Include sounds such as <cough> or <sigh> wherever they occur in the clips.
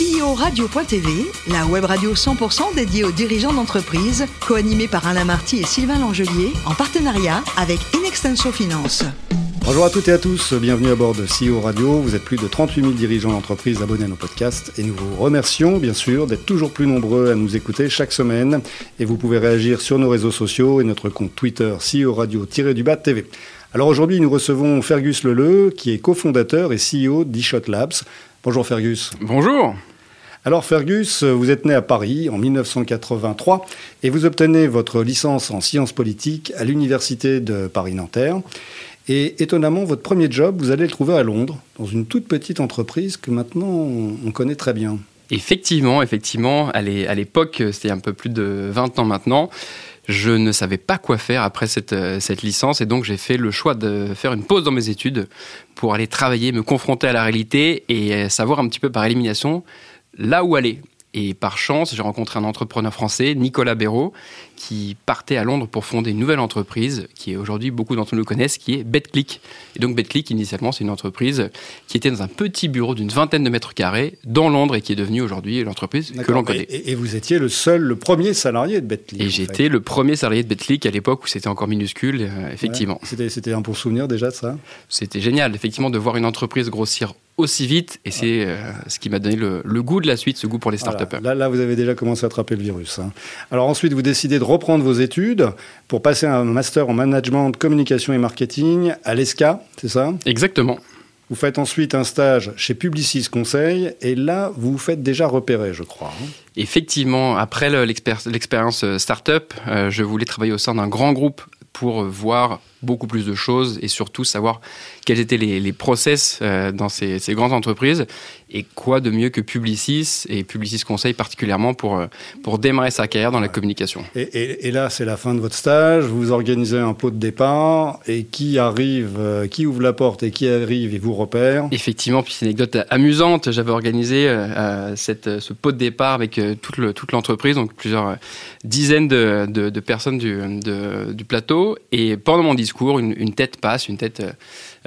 CEO Radio.tv, la web radio 100% dédiée aux dirigeants d'entreprise, co-animée par Alain Marty et Sylvain Langelier, en partenariat avec Inextenso Finance. Bonjour à toutes et à tous, bienvenue à bord de CEO Radio. Vous êtes plus de 38 000 dirigeants d'entreprise abonnés à nos podcasts et nous vous remercions bien sûr d'être toujours plus nombreux à nous écouter chaque semaine. Et vous pouvez réagir sur nos réseaux sociaux et notre compte Twitter CEO Radio-du-Bas TV. Alors aujourd'hui, nous recevons Fergus Leleu, qui est cofondateur et CEO d'eShot Labs. Bonjour Fergus. Bonjour. Alors Fergus, vous êtes né à Paris en 1983 et vous obtenez votre licence en sciences politiques à l'université de Paris-Nanterre. Et étonnamment, votre premier job, vous allez le trouver à Londres, dans une toute petite entreprise que maintenant on connaît très bien. Effectivement, effectivement, à l'époque, c'était un peu plus de 20 ans maintenant, je ne savais pas quoi faire après cette, euh, cette licence et donc j'ai fait le choix de faire une pause dans mes études pour aller travailler, me confronter à la réalité et euh, savoir un petit peu par élimination là où aller. Et par chance, j'ai rencontré un entrepreneur français, Nicolas Béraud, qui partait à Londres pour fonder une nouvelle entreprise, qui est aujourd'hui, beaucoup d'entre nous le connaissent, qui est BetClick. Et donc BetClick, initialement, c'est une entreprise qui était dans un petit bureau d'une vingtaine de mètres carrés dans Londres et qui est devenue aujourd'hui l'entreprise que l'on connaît. Et, vous étiez le seul, le premier salarié de BetClick. Et j'étais le premier salarié de BetClick à l'époque où c'était encore minuscule, euh, effectivement. C'était un pour souvenir déjà de ça? C'était génial, effectivement, de voir une entreprise grossir aussi vite. Et c'est euh, ce qui m'a donné le, goût de la suite, ce goût pour les startups. Là, là, vous avez déjà commencé à attraper le virus. Hein. Alors ensuite, vous décidez de reprendre vos études pour passer un master en management, communication et marketing à l'ESCA, c'est ça? Exactement. Vous faites ensuite un stage chez Publicis Conseil et là, vous vous faites déjà repérer, je crois. Hein. Effectivement, après l'expérience euh, startup, euh, je voulais travailler au sein d'un grand groupe pour voir beaucoup plus de choses et surtout savoir quels étaient les, process euh, dans ces, grandes entreprises et quoi de mieux que Publicis et Publicis Conseil particulièrement pour, euh, pour démarrer sa carrière dans la communication. Et, là, c'est la fin de votre stage, vous organisez un pot de départ et qui arrive, euh, qui ouvre la porte et qui arrive et vous repère? Effectivement, puis c'est une anecdote amusante, j'avais organisé cette, ce pot de départ avec toute l'entreprise, donc plusieurs dizaines de, de, personnes du, du plateau et pendant mon discours, une, tête passe, une tête euh,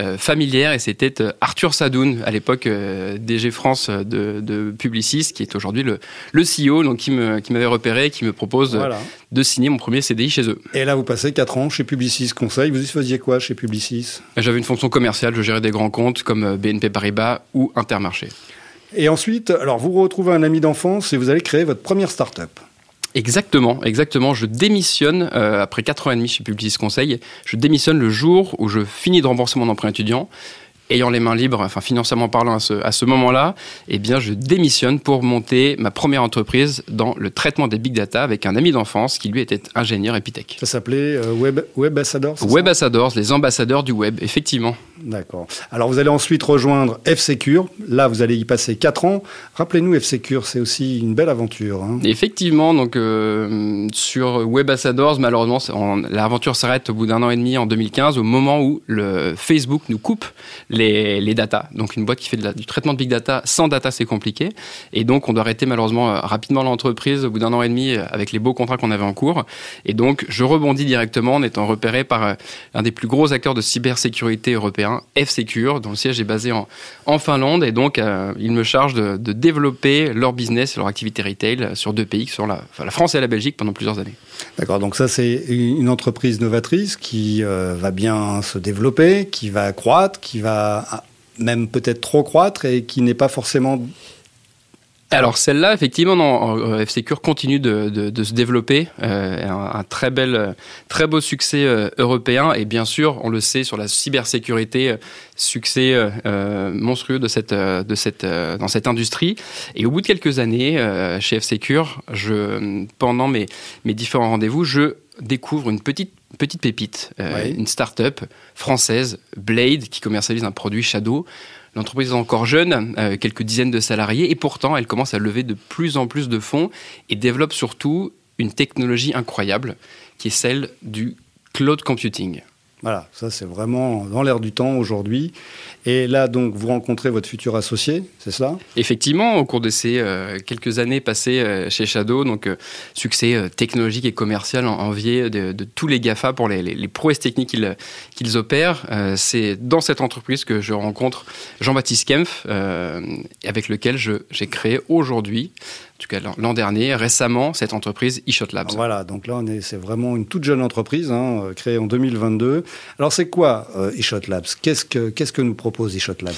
euh, familière, et c'était euh, Arthur Sadoun, à l'époque DG France de, Publicis, qui est aujourd'hui le, le CEO, donc qui m'avait repéré, qui me propose de signer mon premier CDI chez eux. Et là, vous passez 4 ans chez Publicis Conseil. Vous y faisiez quoi chez Publicis? J'avais une fonction commerciale, je gérais des grands comptes comme BNP Paribas ou Intermarché. Et ensuite, alors vous retrouvez un ami d'enfance et vous allez créer votre première start-up. Exactement, exactement. Je démissionne euh, après 4 ans et demi chez Publicis Conseil. Je démissionne le jour où je finis de rembourser mon emprunt étudiant ayant les mains libres, enfin financièrement parlant à ce, à ce moment-là, eh bien je démissionne pour monter ma première entreprise dans le traitement des big data avec un ami d'enfance qui lui était ingénieur Epitech. Ça s'appelait euh, Web, Web Web Ambassadors, les ambassadeurs du web, effectivement. D'accord. Alors vous allez ensuite rejoindre F-Secure. Là, vous allez y passer 4 ans. Rappelez-nous, F-Secure, c'est aussi une belle aventure. Hein. Effectivement, donc euh, sur Web Ambassadors, malheureusement, l'aventure s'arrête au bout d'un an et demi en 2015, au moment où le Facebook nous coupe les, les data. Donc une boîte qui fait du traitement de big data sans data, c'est compliqué. Et donc on doit arrêter malheureusement euh, rapidement l'entreprise au bout d'un an et demi euh, avec les beaux contrats qu'on avait en cours. Et donc je rebondis directement en étant repéré par un des plus gros acteurs de cybersécurité F-Secure, dont le siège est basé en, en Finlande. Et donc, euh, ils me chargent de, développer leur business et leur activité retail sur deux pays, sur la, la France et la Belgique, pendant plusieurs années. D'accord, donc ça, c'est une entreprise novatrice qui euh, va bien se développer, qui va croître, qui va ah, même peut-être trop croître et qui n'est pas forcément alors celle-là, effectivement, non, F-Secure continue de, se développer, euh, un, très bel, très beau succès euh, européen et bien sûr, on le sait sur la cybersécurité, euh, succès monstrueux de cette, de cette, dans cette industrie. Et au bout de quelques années, chez F-Secure, je, pendant mes, mes différents rendez-vous, je découvre une petite petite pépite, une start-up française, Blade, qui commercialise un produit Shadow. L'entreprise est encore jeune, euh, quelques dizaines de salariés, et pourtant elle commence à lever de plus en plus de fonds et développe surtout une technologie incroyable qui est celle du cloud computing. Voilà, ça c'est vraiment dans l'air du temps aujourd'hui. Et là, donc, vous rencontrez votre futur associé, c'est ça? Effectivement, au cours de ces euh, quelques années passées euh, chez Shadow, donc euh, succès technologique et commercial envié de, de, tous les GAFA pour les, prouesses techniques qu'ils opèrent. c'est dans cette entreprise que je rencontre Jean-Baptiste Kempf, avec lequel j'ai créé aujourd'hui en tout cas l'an dernier, récemment, cette entreprise eShot Labs. Voilà, donc là, c'est vraiment une toute jeune entreprise, hein, créée en 2022. Alors, c'est quoi euh, eShot Labs? Qu'est-ce que, qu'est-ce que nous propose eShot Labs?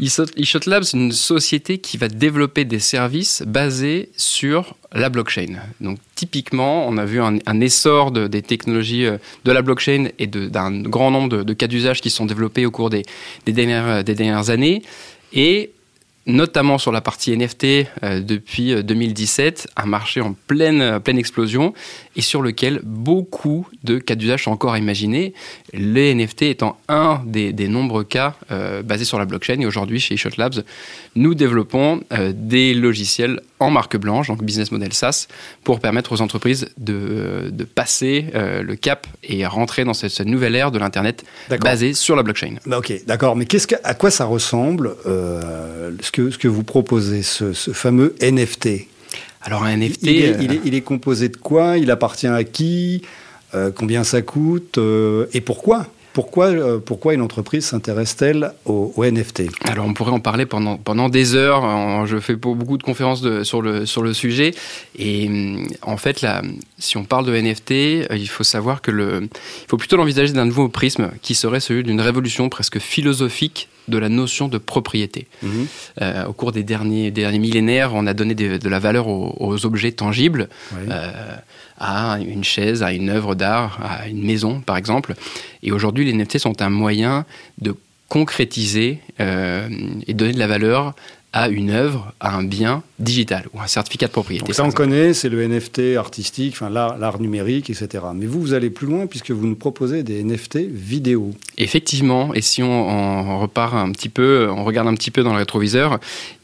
eShot Labs, c'est une société qui va développer des services basés sur la blockchain. Donc, typiquement, on a vu un, essor de, des technologies euh, de la blockchain et d'un grand nombre de, cas d'usage qui sont développés au cours des, des, dernières, des dernières années. Et notamment sur la partie NFT euh, depuis 2017, euh, un marché en pleine, pleine explosion et sur lequel beaucoup de cas d'usage sont encore imaginés, les NFT étant un des, nombreux cas euh, basés sur la blockchain. Et aujourd'hui, chez Shot Labs, nous développons des logiciels en marque blanche, donc business model SaaS, pour permettre aux entreprises de, de passer le cap et rentrer dans cette, nouvelle ère de l'Internet basée sur la blockchain. Bah, ok, d'accord. Mais qu'est-ce que, à quoi ça ressemble que, ce que vous proposez, ce, fameux NFT Alors un NFT... Euh, il est, composé de quoi? Il appartient à qui? Euh, Combien ça coûte? Euh, Et pourquoi? Pourquoi, euh, pourquoi une entreprise s'intéresse-t-elle au, NFT Alors on pourrait en parler pendant, pendant des heures. Je fais beaucoup de conférences de, sur, le, sur le sujet. Et hum, en fait, là, si on parle de NFT, il faut savoir que le, il faut plutôt l'envisager d'un nouveau prisme qui serait celui d'une révolution presque philosophique de la notion de propriété. Mhm. Euh, au cours des derniers, derniers millénaires, on a donné de, la valeur aux, objets tangibles à une chaise, à une œuvre d'art, à une maison, par exemple. Et aujourd'hui, les NFT sont un moyen de concrétiser euh, et donner de la valeur à une œuvre, à un bien digital ou un certificat de propriété. Donc ça, on connaît, c'est le NFT artistique, enfin l'art numérique, etc. Mais vous, vous allez plus loin puisque vous nous proposez des NFT vidéo. Effectivement, et si on, repart un petit peu, on regarde un petit peu dans le rétroviseur,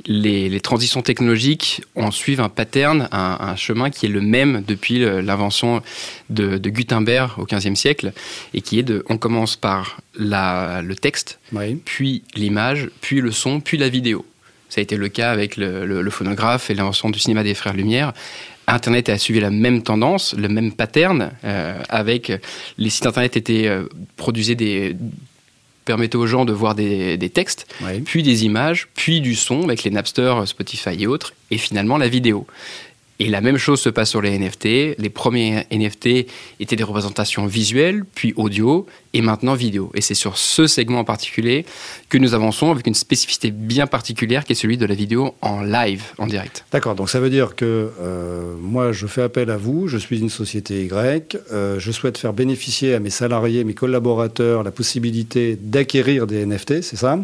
les, transitions technologiques, on suit un pattern, un, chemin qui est le même depuis l'invention de, Gutenberg au XVe siècle, et qui est de, on commence par la, le texte, puis l'image, puis le son, puis la vidéo. Ça a été le cas avec le, phonographe et l'invention du cinéma des frères Lumière. Internet a suivi la même tendance, le même pattern, euh, avec les sites Internet étaient euh, produisaient des permettaient aux gens de voir des, textes, puis des images, puis du son avec les Napster, Spotify et autres, et finalement la vidéo. Et la même chose se passe sur les NFT. Les premiers NFT étaient des représentations visuelles, puis audio, et maintenant vidéo. Et c'est sur ce segment en particulier que nous avançons avec une spécificité bien particulière qui est celui de la vidéo en live, en direct. D'accord, donc ça veut dire que euh, moi je fais appel à vous, je suis une société Y, euh, je souhaite faire bénéficier à mes salariés, mes collaborateurs la possibilité d'acquérir des NFT, c'est ça?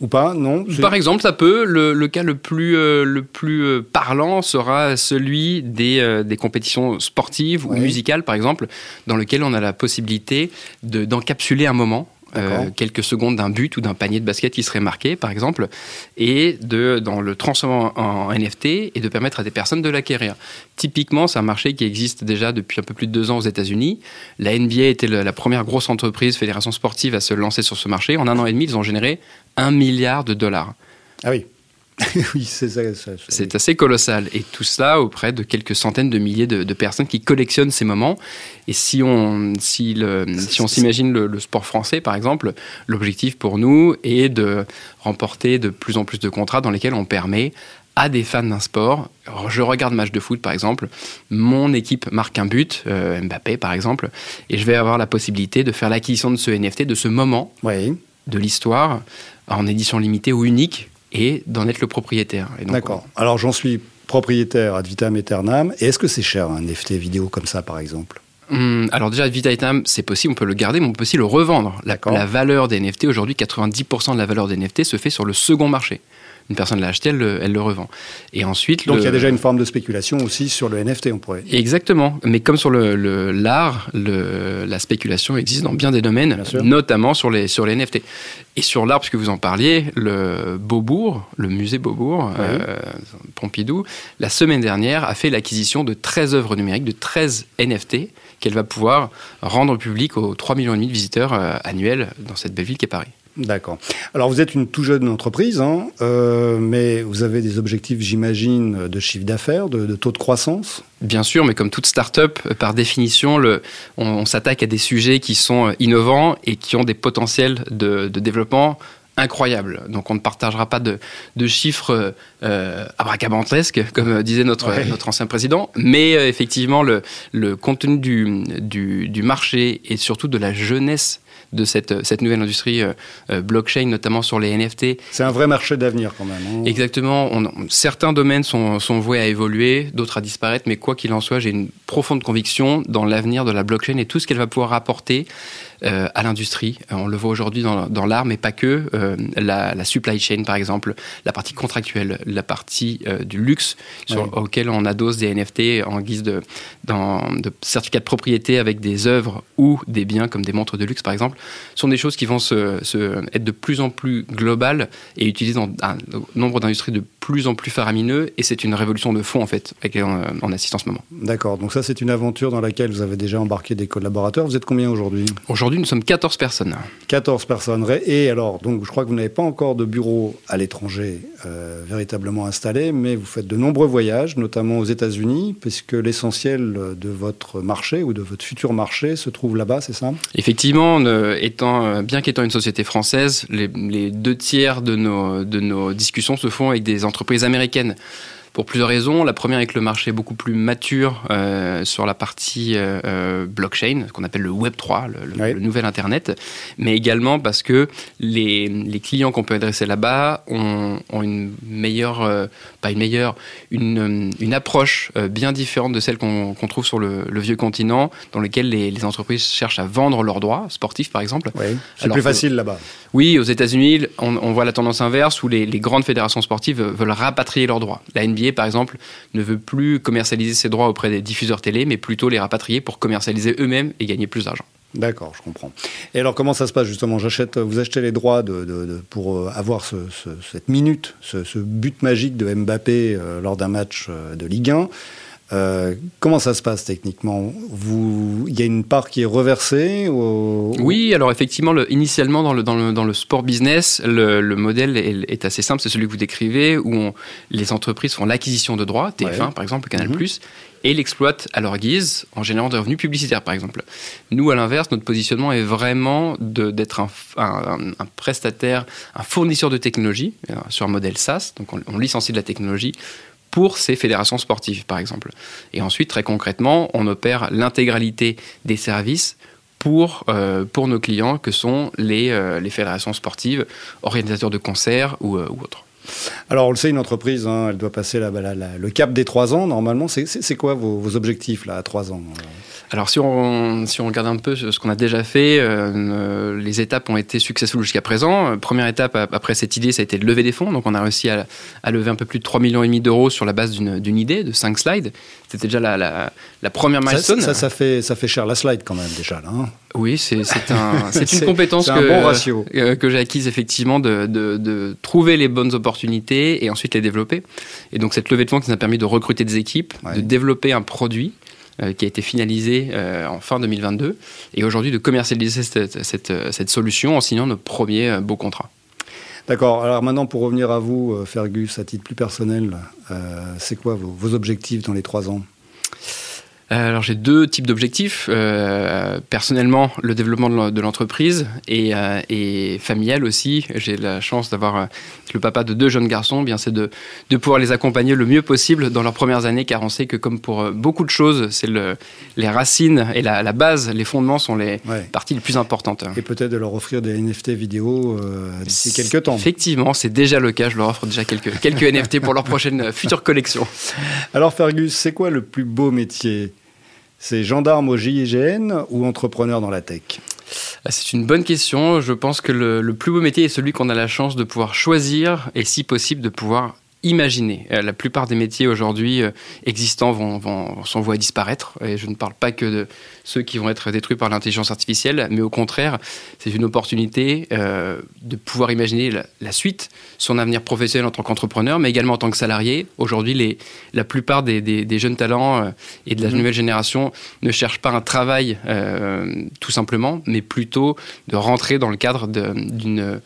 Ou pas Non Par exemple, ça peut. Le, cas le plus, euh, le plus euh, parlant sera celui des, euh, des compétitions sportives ou musicales, par exemple, dans lequel on a la possibilité d'encapsuler un moment euh, quelques secondes d'un but ou d'un panier de basket qui serait marqué, par exemple, et de dans le transformer en, NFT et de permettre à des personnes de l'acquérir. Typiquement, c'est un marché qui existe déjà depuis un peu plus de deux ans aux États-Unis. La NBA était la première grosse entreprise, fédération sportive, à se lancer sur ce marché. En un an et demi, ils ont généré un milliard de dollars. Ah oui. <laughs> oui, c'est assez colossal. Et tout cela auprès de quelques centaines de milliers de, personnes qui collectionnent ces moments. Et si on si le, si on s'imagine le, sport français, par exemple, l'objectif pour nous est de remporter de plus en plus de contrats dans lesquels on permet à des fans d'un sport. je regarde match de foot, par exemple. Mon équipe marque un but, euh, Mbappé, par exemple, et je vais avoir la possibilité de faire l'acquisition de ce NFT, de ce moment de l'histoire, en édition limitée ou unique, et d'en être le propriétaire. D'accord. Alors j'en suis propriétaire ad vitam aeternam. Et est-ce que c'est cher un NFT vidéo comme ça, par exemple? Hum, alors déjà, aeternam, c'est possible, on peut le garder, mais on peut aussi le revendre. La, la valeur des NFT, aujourd'hui, 90% de la valeur des NFT se fait sur le second marché. Une personne l'a acheté, elle le, elle le revend. Et ensuite, Donc le- il y a déjà une forme de spéculation aussi sur le NFT, on pourrait. Exactement. Mais comme sur le l'art, la spéculation existe dans bien des domaines, Bien notamment sur les, sur les NFT. Et sur l'art, puisque vous en parliez, le Beaubourg, le musée Beaubourg, Oui. euh, Pompidou, la semaine dernière a fait l'acquisition de 13 œuvres numériques, de 13 NFT, qu'elle va pouvoir rendre public aux 3 millions et demi de visiteurs euh, annuels dans cette belle ville qu'est Paris. D'accord. Alors vous êtes une tout jeune entreprise, hein, euh, mais vous avez des objectifs, j'imagine, de chiffre d'affaires, de, de taux de croissance? Bien sûr, mais comme toute start-up, euh, par définition, le, on, on s'attaque à des sujets qui sont euh, innovants et qui ont des potentiels de, de développement incroyables. Donc on ne partagera pas de, de chiffres euh, abracabantesques, comme disait notre, Ouais. notre ancien président, mais euh, effectivement, le, le contenu du, du, du marché et surtout de la jeunesse de cette, cette nouvelle industrie euh, euh, blockchain, notamment sur les NFT, C'est un vrai marché d'avenir quand même. hein. Exactement. On- certains domaines sont, sont voués à évoluer, d'autres à disparaître, mais quoi qu'il en soit, j'ai une profonde conviction dans l'avenir de la blockchain et tout ce qu'elle va pouvoir apporter euh, à l'industrie. Euh, On le voit aujourd'hui dans, dans l'art, mais pas que. Euh, la, la supply chain, par exemple, la partie contractuelle, la partie euh, du luxe, sur, auquel on adosse des NFT en guise de, dans, de certificat de propriété avec des œuvres ou des biens comme des montres de luxe, par exemple, sont des choses qui vont se, se- être de plus en plus globales et utilisées dans un nombre d'industries de plus en plus faramineux. Et c'est une révolution de fond, en fait, avec laquelle on, on assiste en ce moment. D'accord. Donc ça, c'est une aventure dans laquelle vous avez déjà embarqué des collaborateurs. Vous êtes combien aujourd'hui? Aujourd'hui, nous sommes 14 personnes. 14 personnes. Et alors, donc, je crois que vous n'avez pas encore de bureau à l'étranger euh, véritablement installé, mais vous faites de nombreux voyages, notamment aux États-Unis, puisque l'essentiel de votre marché ou de votre futur marché se trouve là-bas, c'est ça? Effectivement, ne- étant, euh, bien qu'étant une société française, les, les deux tiers de nos, de nos discussions se font avec des entreprises américaines. Pour plusieurs raisons. La première est que le marché est beaucoup plus mature euh, sur la partie euh, euh, blockchain, ce qu'on appelle le Web 3, le, le- Oui. le nouvel Internet, mais également parce que les, les clients qu'on peut adresser là-bas ont, ont une meilleure, euh, pas une meilleure, une, une approche bien différente de celle qu'on trouve sur le, le vieux continent, dans lequel les, les entreprises cherchent à vendre leurs droits sportifs, par exemple. Oui. C'est plus que- facile là-bas. Oui, aux États-Unis, on, on voit la tendance inverse où les, les grandes fédérations sportives veulent rapatrier leurs droits. La NBA, par exemple, ne veut plus commercialiser ses droits auprès des diffuseurs télé, mais plutôt les rapatrier pour commercialiser eux-mêmes et gagner plus d'argent. D'accord, je comprends. Et alors, comment ça se passe justement? J'achète, Vous achetez les droits pour euh, avoir ce- ce- cette minute, ce, ce but magique de Mbappé euh, lors d'un match euh, de Ligue 1. Euh, comment ça se passe techniquement Vous, Il y a une part qui est reversée Oui, alors effectivement, le- initialement dans le, dans, le, dans le sport business, le, le modèle est, est assez simple, c'est celui que vous décrivez, où on- les entreprises font l'acquisition de droits, TF1 Ouais. par exemple, Canal+, Mhm. et l'exploitent à leur guise en générant des revenus publicitaires par exemple. Nous, à l'inverse, notre positionnement est vraiment d'être un, un- un prestataire, un fournisseur de technologie euh, sur un modèle SaaS, donc on, on licencie de la technologie pour ces fédérations sportives, par exemple. Et ensuite, très concrètement, on opère l'intégralité des services pour, euh, nos clients, que sont les, euh, les fédérations sportives, organisateurs de concerts ou, euh, ou autres. Alors, on le sait, une entreprise, hein, elle doit passer la- la- la- le cap des trois ans, normalement. C'est- quoi vos, vos objectifs là, à trois ans Alors si on, si on regarde un peu ce qu'on a déjà fait, euh, euh, les étapes ont été successful jusqu'à présent. Euh, Première étape ap- après cette idée, ça a été de lever des fonds. Donc on a réussi à, à lever un peu plus de 3 millions d'euros sur la base d'une idée de 5 slides. C'était déjà la, la, la première ça, milestone. ça, ça fait, ça fait cher la slide quand même déjà. Là, hein. Oui, c'est c'est un- <laughs> c'est une compétence un que, bon ratio. euh, que j'ai acquise effectivement de, de- de trouver les bonnes opportunités et ensuite les développer. Et donc cette levée de fonds qui nous a permis de recruter des équipes, Ouais. de développer un produit euh, qui a été finalisé euh, en fin 2022 et aujourd'hui de commercialiser cette, cette, cette solution en signant nos premiers euh, beaux contrats. D'accord. Alors maintenant, pour revenir à vous, Fergus, à titre plus personnel, c'est quoi vos, vos objectifs dans les trois ans? Alors j'ai deux types d'objectifs. Euh, personnellement, le développement de l'en- de l'entreprise et, euh, et familial aussi. J'ai la chance d'avoir euh, le papa de deux jeunes garçons. Eh Bien, c'est de, de pouvoir les accompagner le mieux possible dans leurs premières années, car on sait que comme pour euh, beaucoup de choses, c'est le, les racines et la, la base, les fondements sont les Ouais. parties les plus importantes. Et peut-être de leur offrir des NFT vidéo euh, d'ici quelques temps. Effectivement, c'est déjà le cas. Je leur offre déjà quelques, quelques NFT pour leur prochaine euh, future collection. Alors Fergus, c'est quoi le plus beau métier? C'est gendarme au GIGN ou entrepreneur dans la tech ah, C'est une bonne question. Je pense que le plus beau métier est celui qu'on a la chance de pouvoir choisir et si possible de pouvoir imaginer. Euh, la plupart des métiers aujourd'hui euh, existants vont, vont, sont voués à disparaître. Et je ne parle pas que de ceux qui vont être détruits par l'intelligence artificielle, mais au contraire, c'est une opportunité euh, de pouvoir imaginer la, suite, son avenir professionnel en tant qu'entrepreneur, mais également en tant que salarié. Aujourd'hui, la plupart des, des, jeunes talents et de la mmh. nouvelle génération ne cherchent pas un travail tout simplement, mais plutôt de rentrer dans le cadre d'une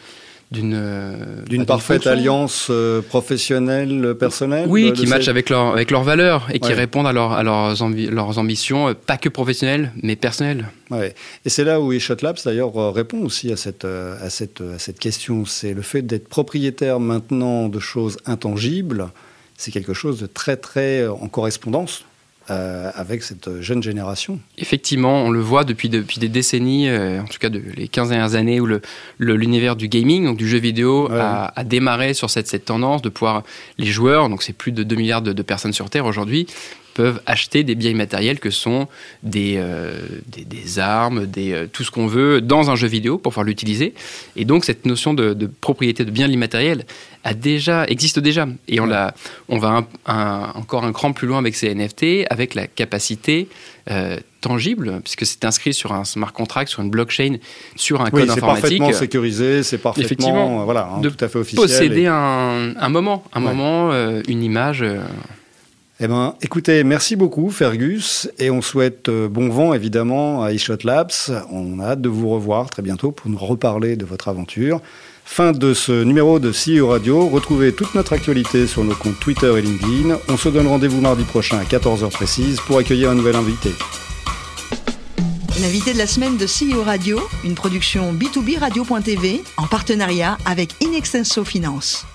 d'une euh, d'une parfaite alliance euh, professionnelle personnelle oui qui match avec leur avec leurs valeurs et qui répondent à, leur, à leurs, leurs ambitions euh, pas que professionnelles mais personnelles. Ouais. et c'est là où eShot Labs d'ailleurs répond aussi à cette à cette à cette question. C'est le fait d'être propriétaire maintenant de choses intangibles c'est quelque chose de très très en correspondance euh, avec cette jeune génération. Effectivement, on le voit depuis, depuis des décennies, euh, en tout cas de, les 15 dernières années, où l'univers du gaming, donc du jeu vidéo, a, démarré sur cette, cette tendance de pouvoir, les joueurs, donc c'est plus de 2 milliards de, de personnes sur Terre aujourd'hui, peuvent acheter des biens immatériels que sont des, euh, des, armes, des, euh, tout ce qu'on veut dans un jeu vidéo pour pouvoir l'utiliser. Et donc cette notion de, propriété de biens immatériels a déjà, existe déjà. Et on, l'a, on va encore un cran plus loin avec ces NFT, avec la capacité euh, tangible, puisque c'est inscrit sur un smart contract, sur une blockchain, sur un code informatique. C'est parfaitement sécurisé, c'est parfaitement voilà, hein, tout à fait officiel. Posséder un, un, moment, un moment, une image. Eh ben, écoutez, merci beaucoup Fergus et on souhaite euh, bon vent évidemment à eShot Labs. On a hâte de vous revoir très bientôt pour nous reparler de votre aventure. Fin de ce numéro de CEO Radio. Retrouvez toute notre actualité sur nos comptes Twitter et LinkedIn. On se donne rendez-vous mardi prochain à 14h précise pour accueillir un nouvel invité. L'invité de la semaine de CEO Radio, une production B2B Radio.tv en partenariat avec Inextenso Finance.